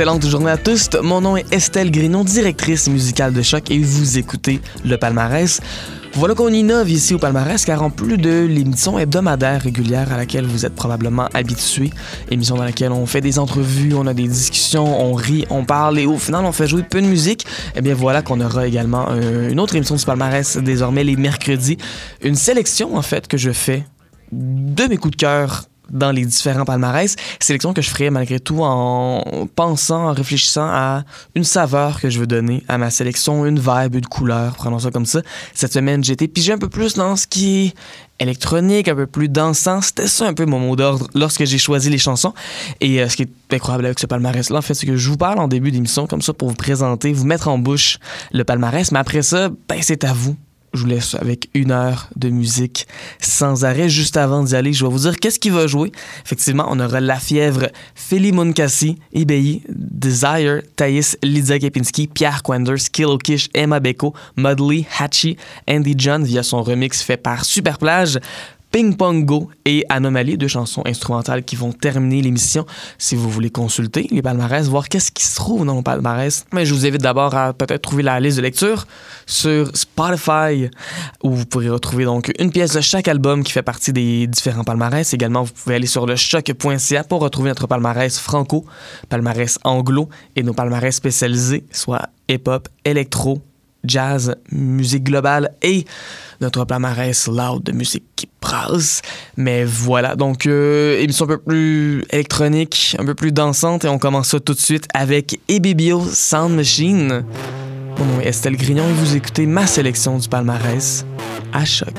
excellente journée à tous. Mon nom est Estelle Grinon, directrice musicale de Choc, et vous écoutez le palmarès. Voilà qu'on innove ici au palmarès, car en plus de l'émission hebdomadaire régulière à laquelle vous êtes probablement habitués, émission dans laquelle on fait des entrevues, on a des discussions, on rit, on parle, et au final on fait jouer peu de musique, eh bien voilà qu'on aura également euh, une autre émission du palmarès désormais les mercredis, une sélection en fait que je fais de mes coups de cœur dans les différents palmarès. Sélection que je ferai malgré tout en pensant, en réfléchissant à une saveur que je veux donner à ma sélection, une vibe, une couleur, prenons ça comme ça. Cette semaine, j'ai été pigé un peu plus dans ce qui est électronique, un peu plus dansant. C'était ça un peu mon mot d'ordre lorsque j'ai choisi les chansons. Et euh, ce qui est incroyable avec ce palmarès-là, en fait, c'est que je vous parle en début d'émission comme ça pour vous présenter, vous mettre en bouche le palmarès. Mais après ça, ben, c'est à vous je vous laisse avec une heure de musique sans arrêt. Juste avant d'y aller, je vais vous dire qu'est-ce qui va jouer. Effectivement, on aura La Fièvre, Philly Munkasi, Ibeyi, Desire, Thais, Lydia Kepinski, Pierre Quenders, Kill Kish, Emma Beko, Mudley, Hatchie, Andy John via son remix fait par Superplage, Ping Pong Go et Anomalie, deux chansons instrumentales qui vont terminer l'émission. Si vous voulez consulter les palmarès, voir qu'est-ce qui se trouve dans mon palmarès, mais je vous invite d'abord à peut-être trouver la liste de lecture sur Spotify, où vous pourrez retrouver donc une pièce de chaque album qui fait partie des différents palmarès. Également, vous pouvez aller sur le choc.ca pour retrouver notre palmarès franco, palmarès anglo et nos palmarès spécialisés, soit hip-hop, électro, jazz, musique globale et notre palmarès loud de musique qui brasse. Mais voilà, donc euh, émission un peu plus électronique, un peu plus dansante et on commence ça tout de suite avec Ebibio Sound Machine. Mon nom est Estelle Grignon et vous écoutez ma sélection du palmarès à choc.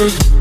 Hey.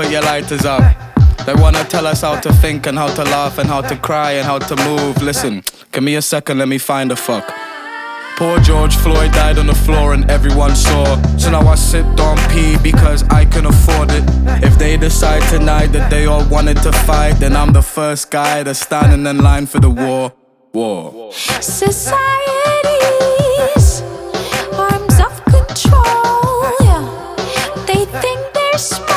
put your lighters up. They wanna tell us how to think and how to laugh and how to cry and how to move. Listen, give me a second, let me find a fuck. Poor George Floyd died on the floor and everyone saw. So now I sit on pee because I can afford it. If they decide tonight that they all wanted to fight, then I'm the first guy that's standing in line for the war. War. Society. arms of control. Yeah. They think they're.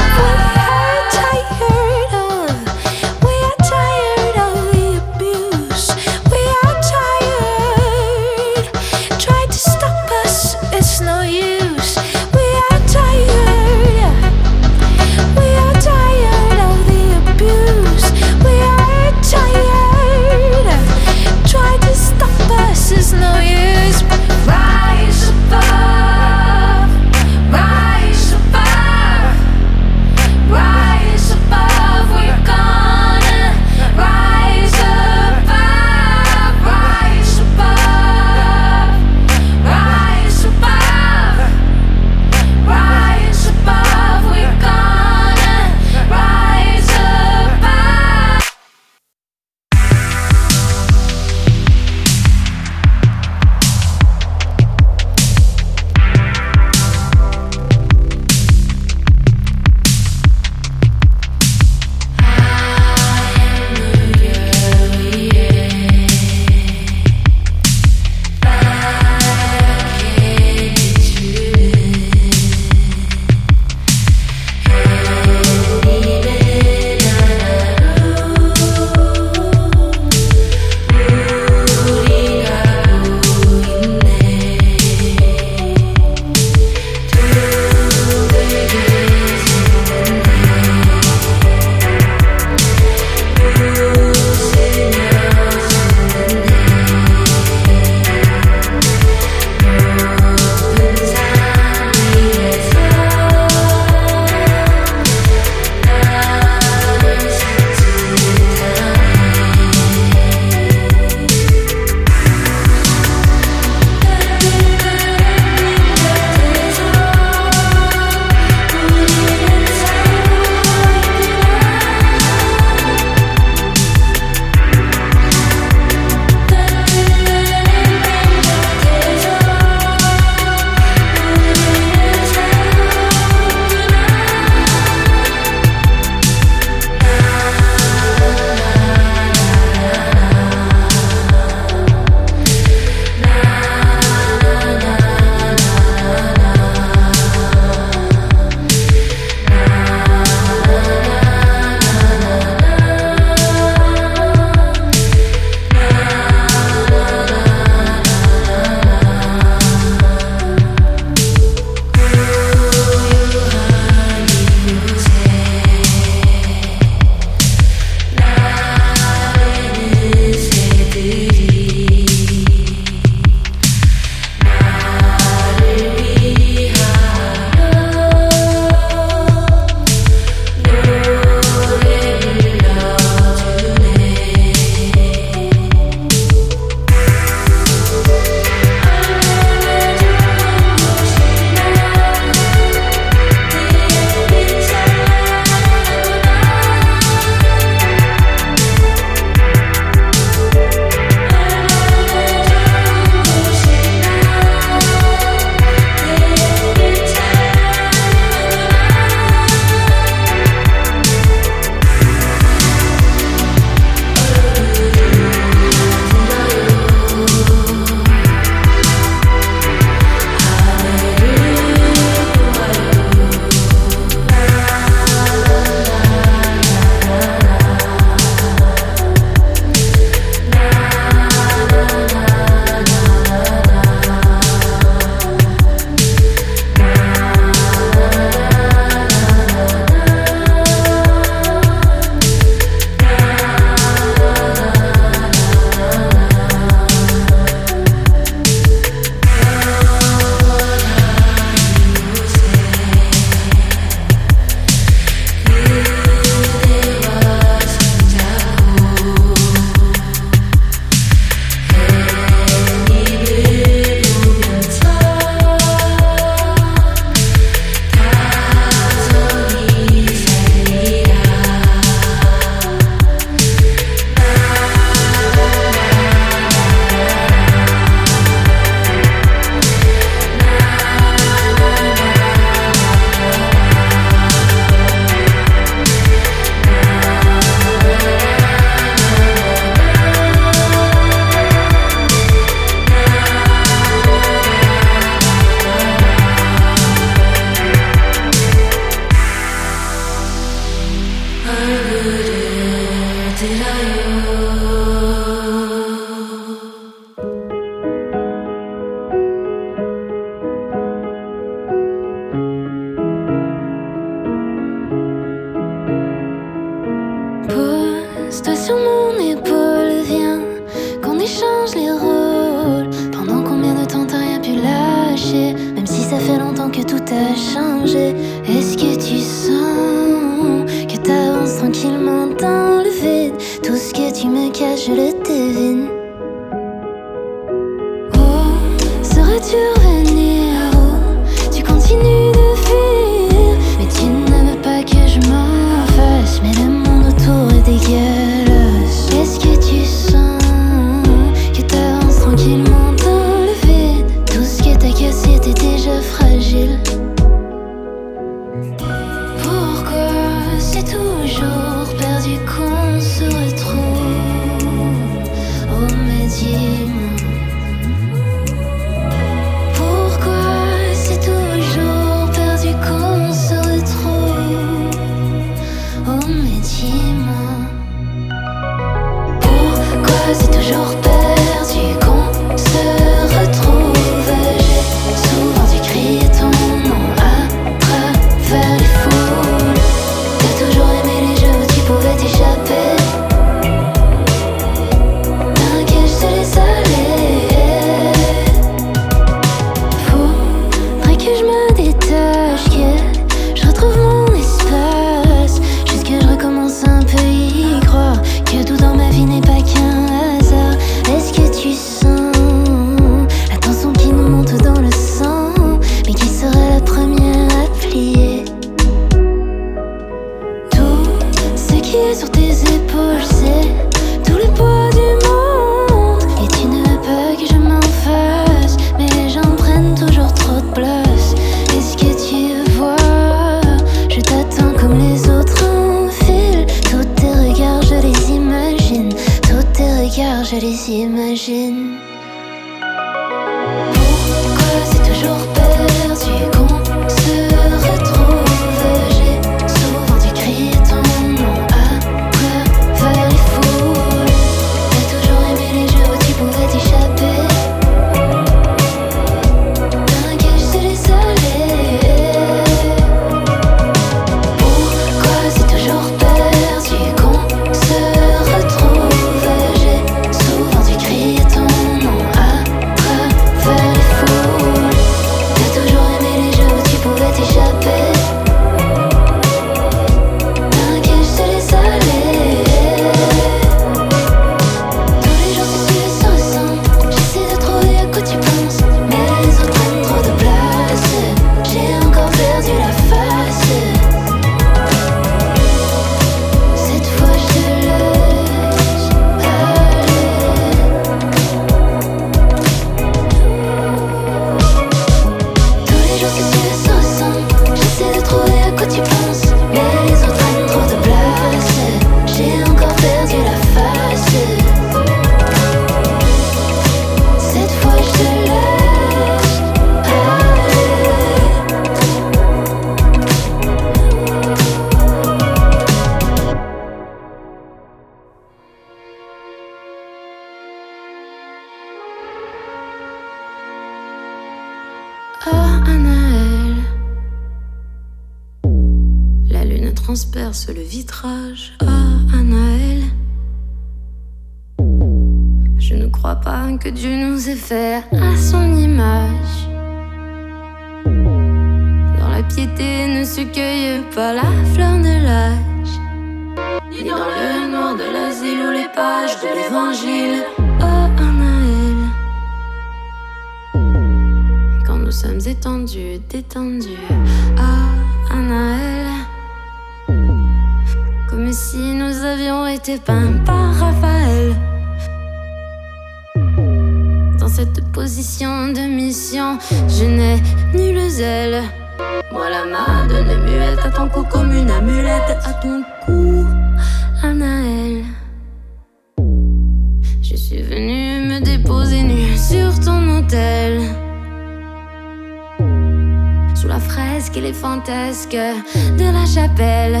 de la chapelle.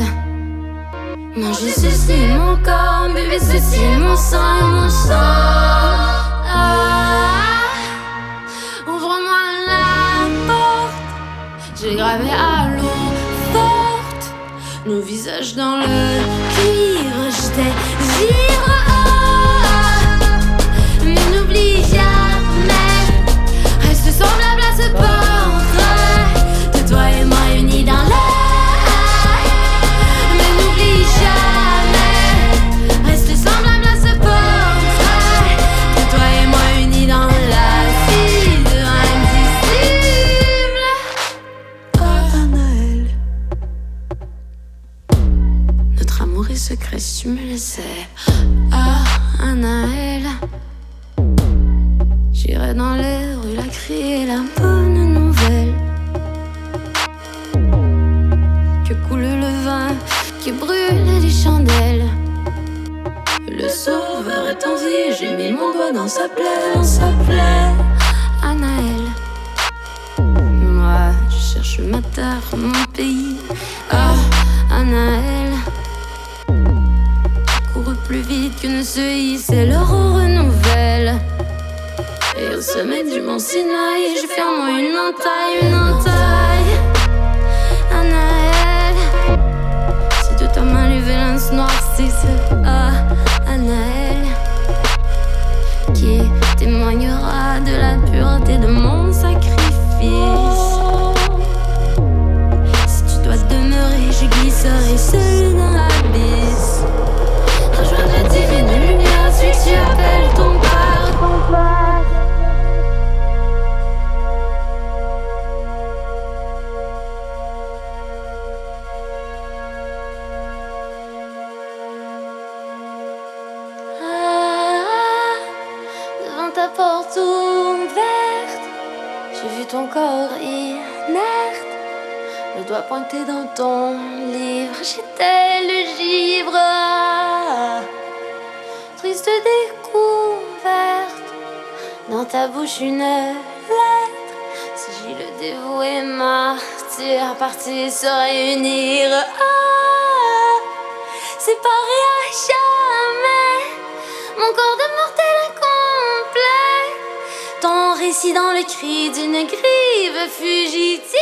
Manger ceci, mon corps, bébé, ceci, mon sang, mon sang. Ah. Ouvre-moi la porte, j'ai gravé à l'eau forte nos visages dans le cuivre, je désire. on s'appelait, on s'appelait Anaël. Moi, je cherche ma terre, mon pays. Ah, oh, Anaël. Couru plus vite qu'une cerise, c'est l'aurore renouvelle. Et au sommet du mont Sinaï, je ferme une entaille, une entaille. Anaël, si de ta main les vélins noircissent, ah. de la pureté de mon sacrifice. Si tu dois demeurer, je glisserai seul. bouche une lettre. Si le dévoué martyr parti se réunir, ah, séparé à jamais, mon corps de mortel incomplet. Ton récit dans le cri d'une grive fugitive.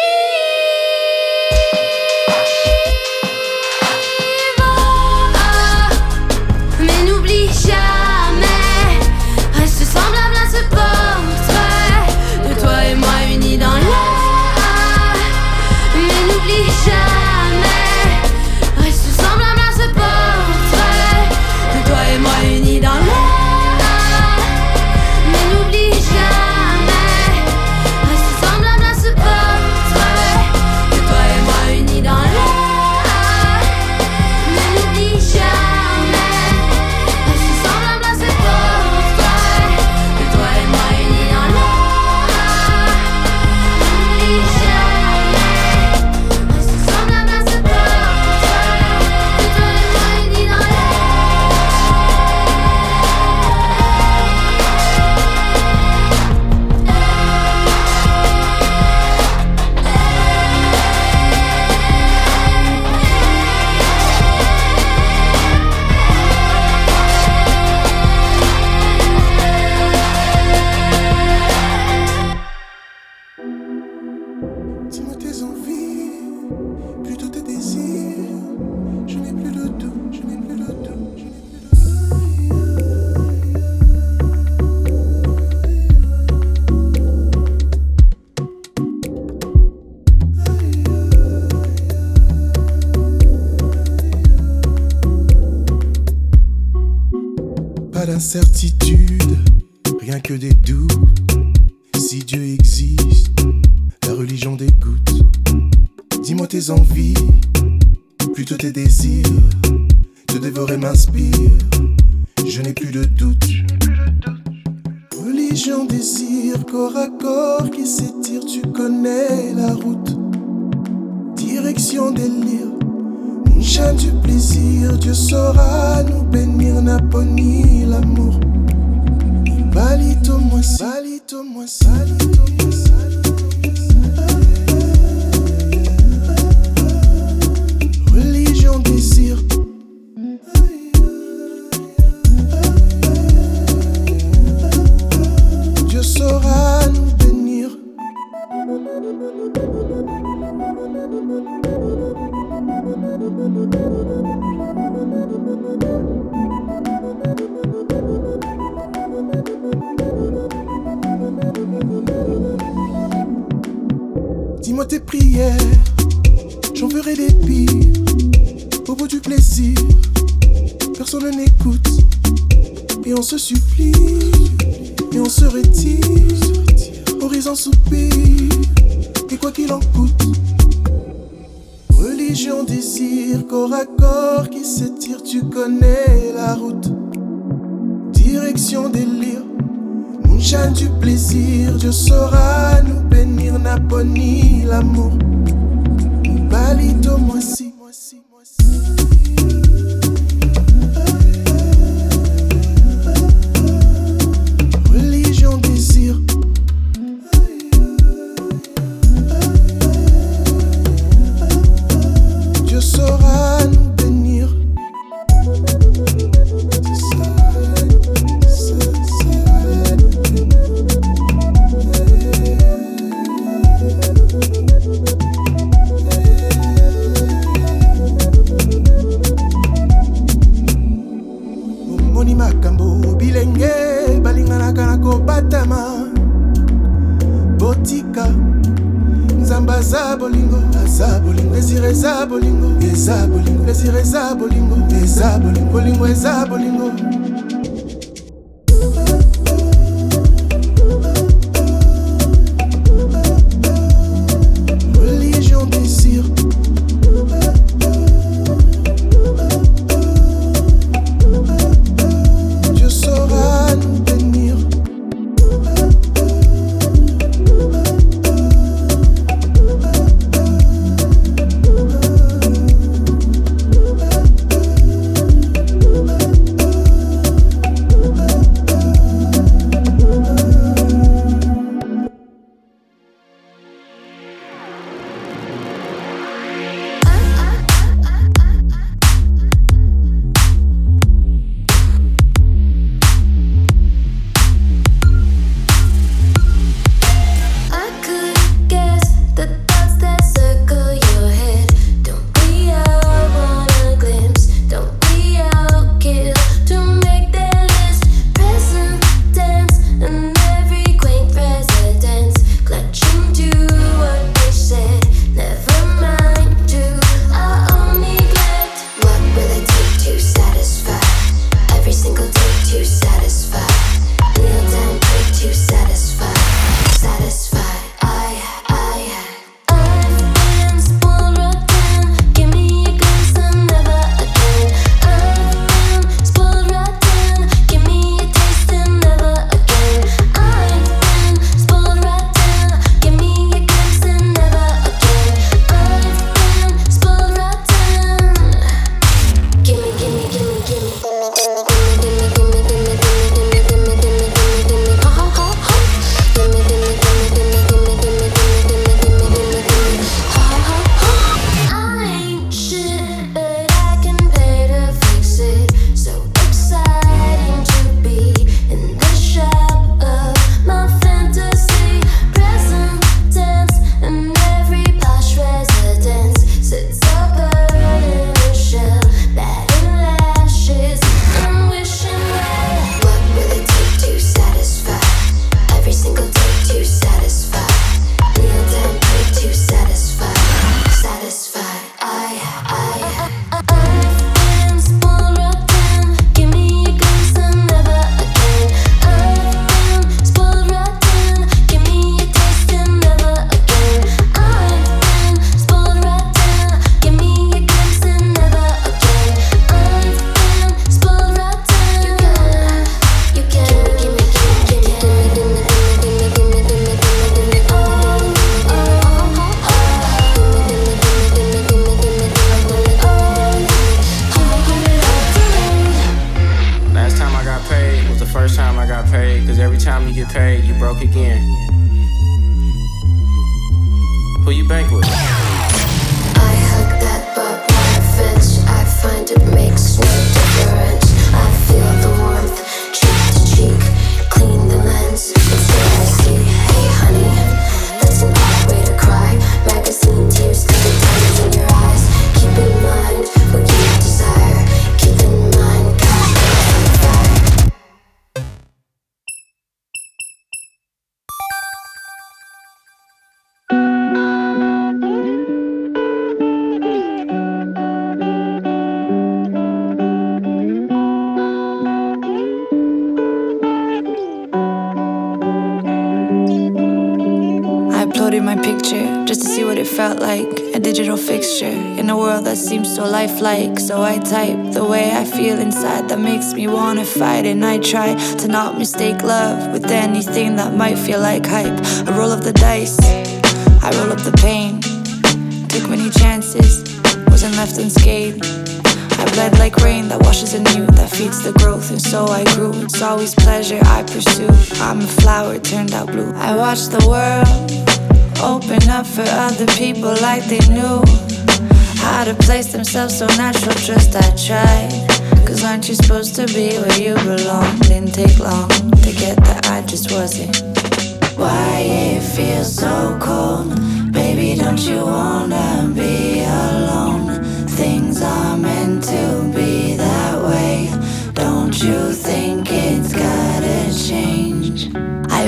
désir corps à corps qui s'étire, tu connais la route. Direction délire, moonshine du plaisir, Dieu saura nous bénir, n'a l'amour. Balito moi si. so lifelike. So I type the way I feel inside that makes me wanna fight. And I try to not mistake love with anything that might feel like hype. I roll up the dice, I roll up the pain. Took many chances, wasn't left unscathed. I bled like rain that washes anew, that feeds the growth, and so I grew. It's always pleasure I pursue. I'm a flower turned out blue. I watch the world open up for other people like they knew. How to place themselves so natural, just I tried. Cause aren't you supposed to be where you belong? Didn't take long to get that I just wasn't. Why it feels so cold? Baby, don't you wanna be?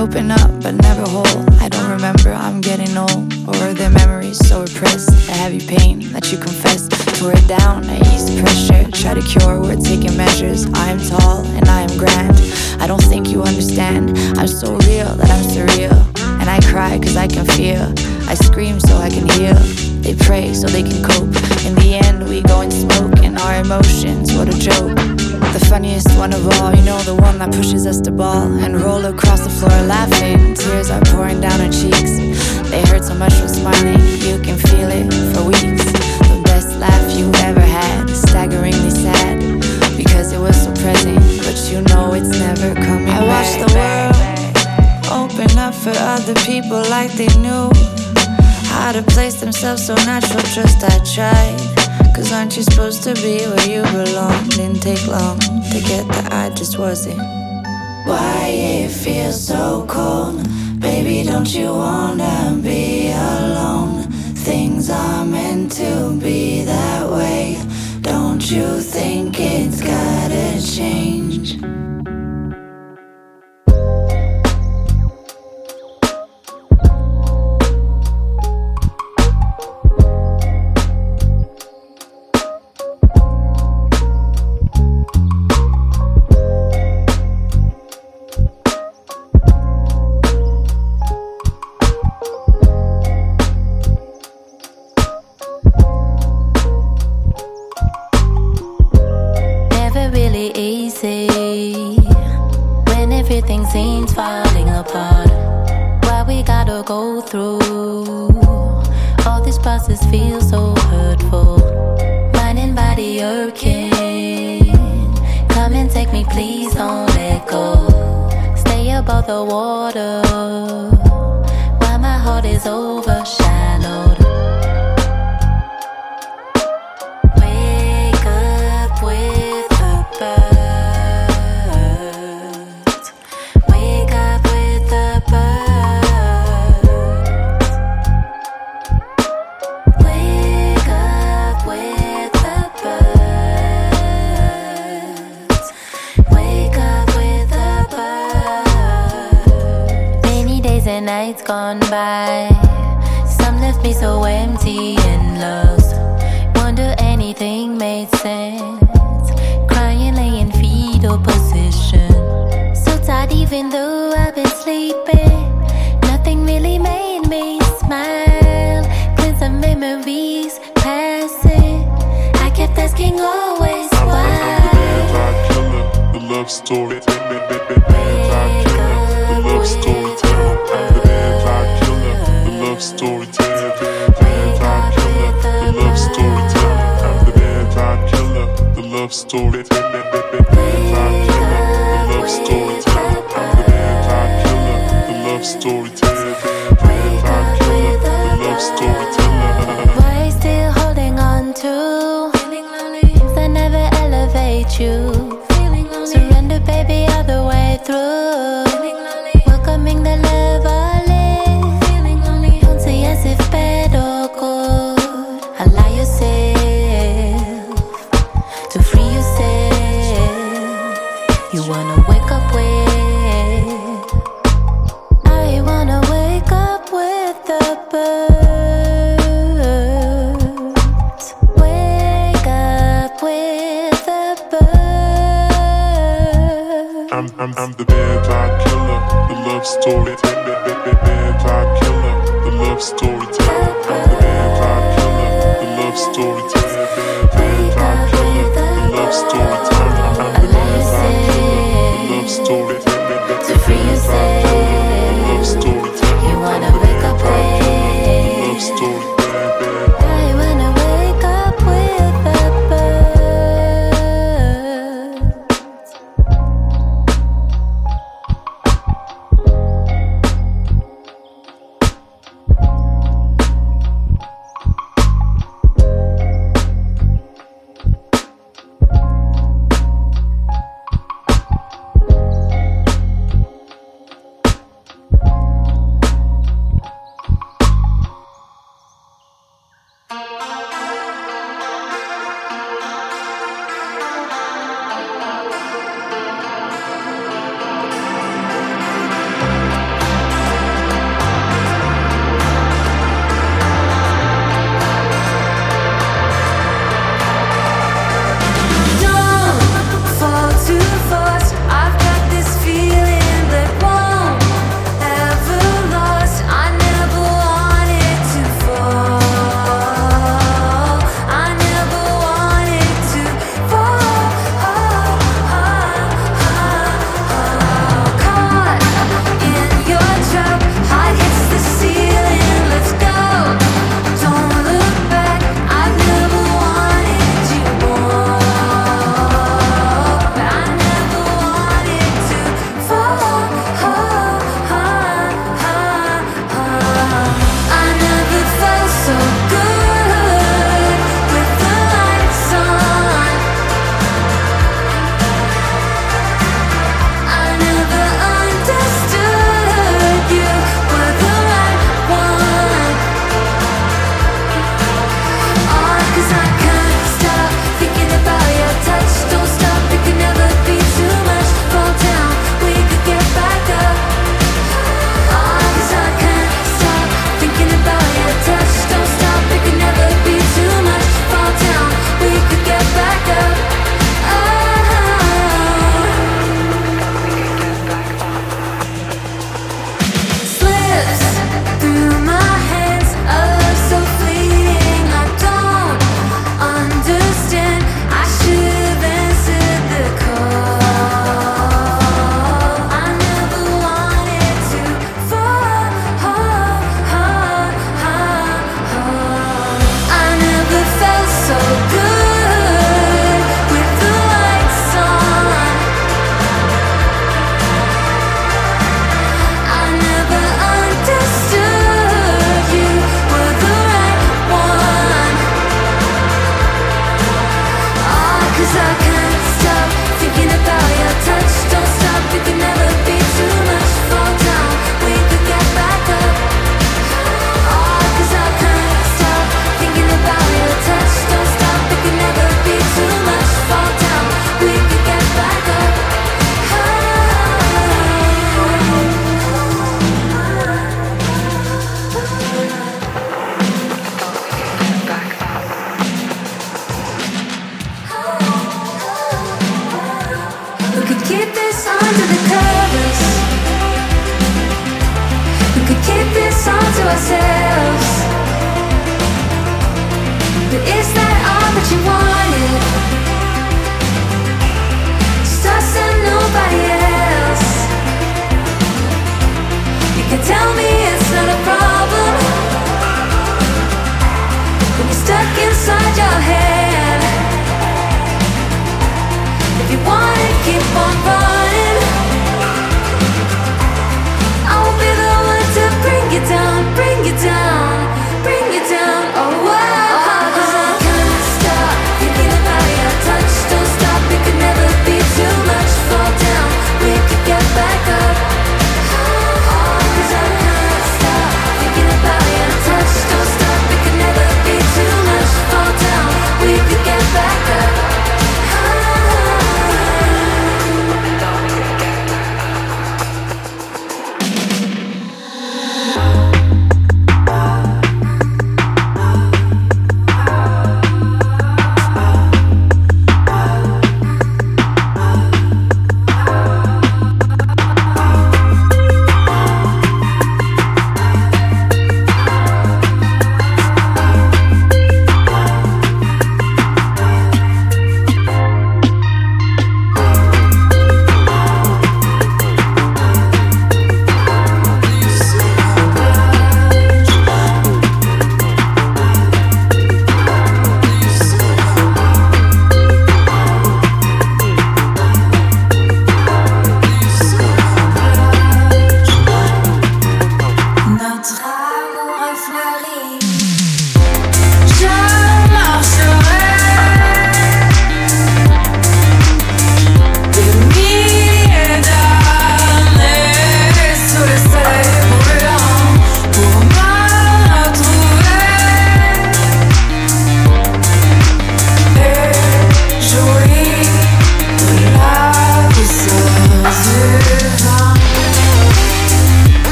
open up but never whole. I don't remember, I'm getting old. Or are there memories so repressed? A heavy pain that you confess. Tore it down, I ease pressure. Try to cure, we're taking measures. I am tall and I am grand. I don't think you understand. I'm so real that I'm surreal. And I cry cause I can feel. I scream so I can heal. They pray so they can cope. In the end, we go and smoke, and our emotions, what a joke. The funniest one of all, you know, the one that pushes us to ball and roll across the floor laughing. Tears are pouring down our cheeks. They hurt so much from smiling, you can feel it for weeks. The best laugh you ever had, staggeringly sad, because it was so present, but you know it's never coming I watched the world open up for other people like they knew how to place themselves so natural. Just I tried. Cause aren't you supposed to be where you belong? Didn't take long to get that I just wasn't. Why it feels so cold? Baby, don't you wanna be alone? Things are meant to be that way. Don't you think it's gotta change? Seems falling apart. Why we gotta go through all this process feels so hurtful. Mind and body irking. Come and take me, please don't let go. Stay above the water while my heart is overshadowed. Nights gone by. Some left me so empty and lost. Wonder anything made sense. Crying, laying fetal position. So tired, even though I've been sleeping. Nothing really made me smile. Cleanse the memories passing. I kept asking always why. The love story. Love storyteller. Love storyteller. Vampire killer. The love storyteller. I'm the killer. The love storyteller. Vampire killer. The love storyteller. I'm the killer. The love storyteller. Vampire killer. The love storyteller.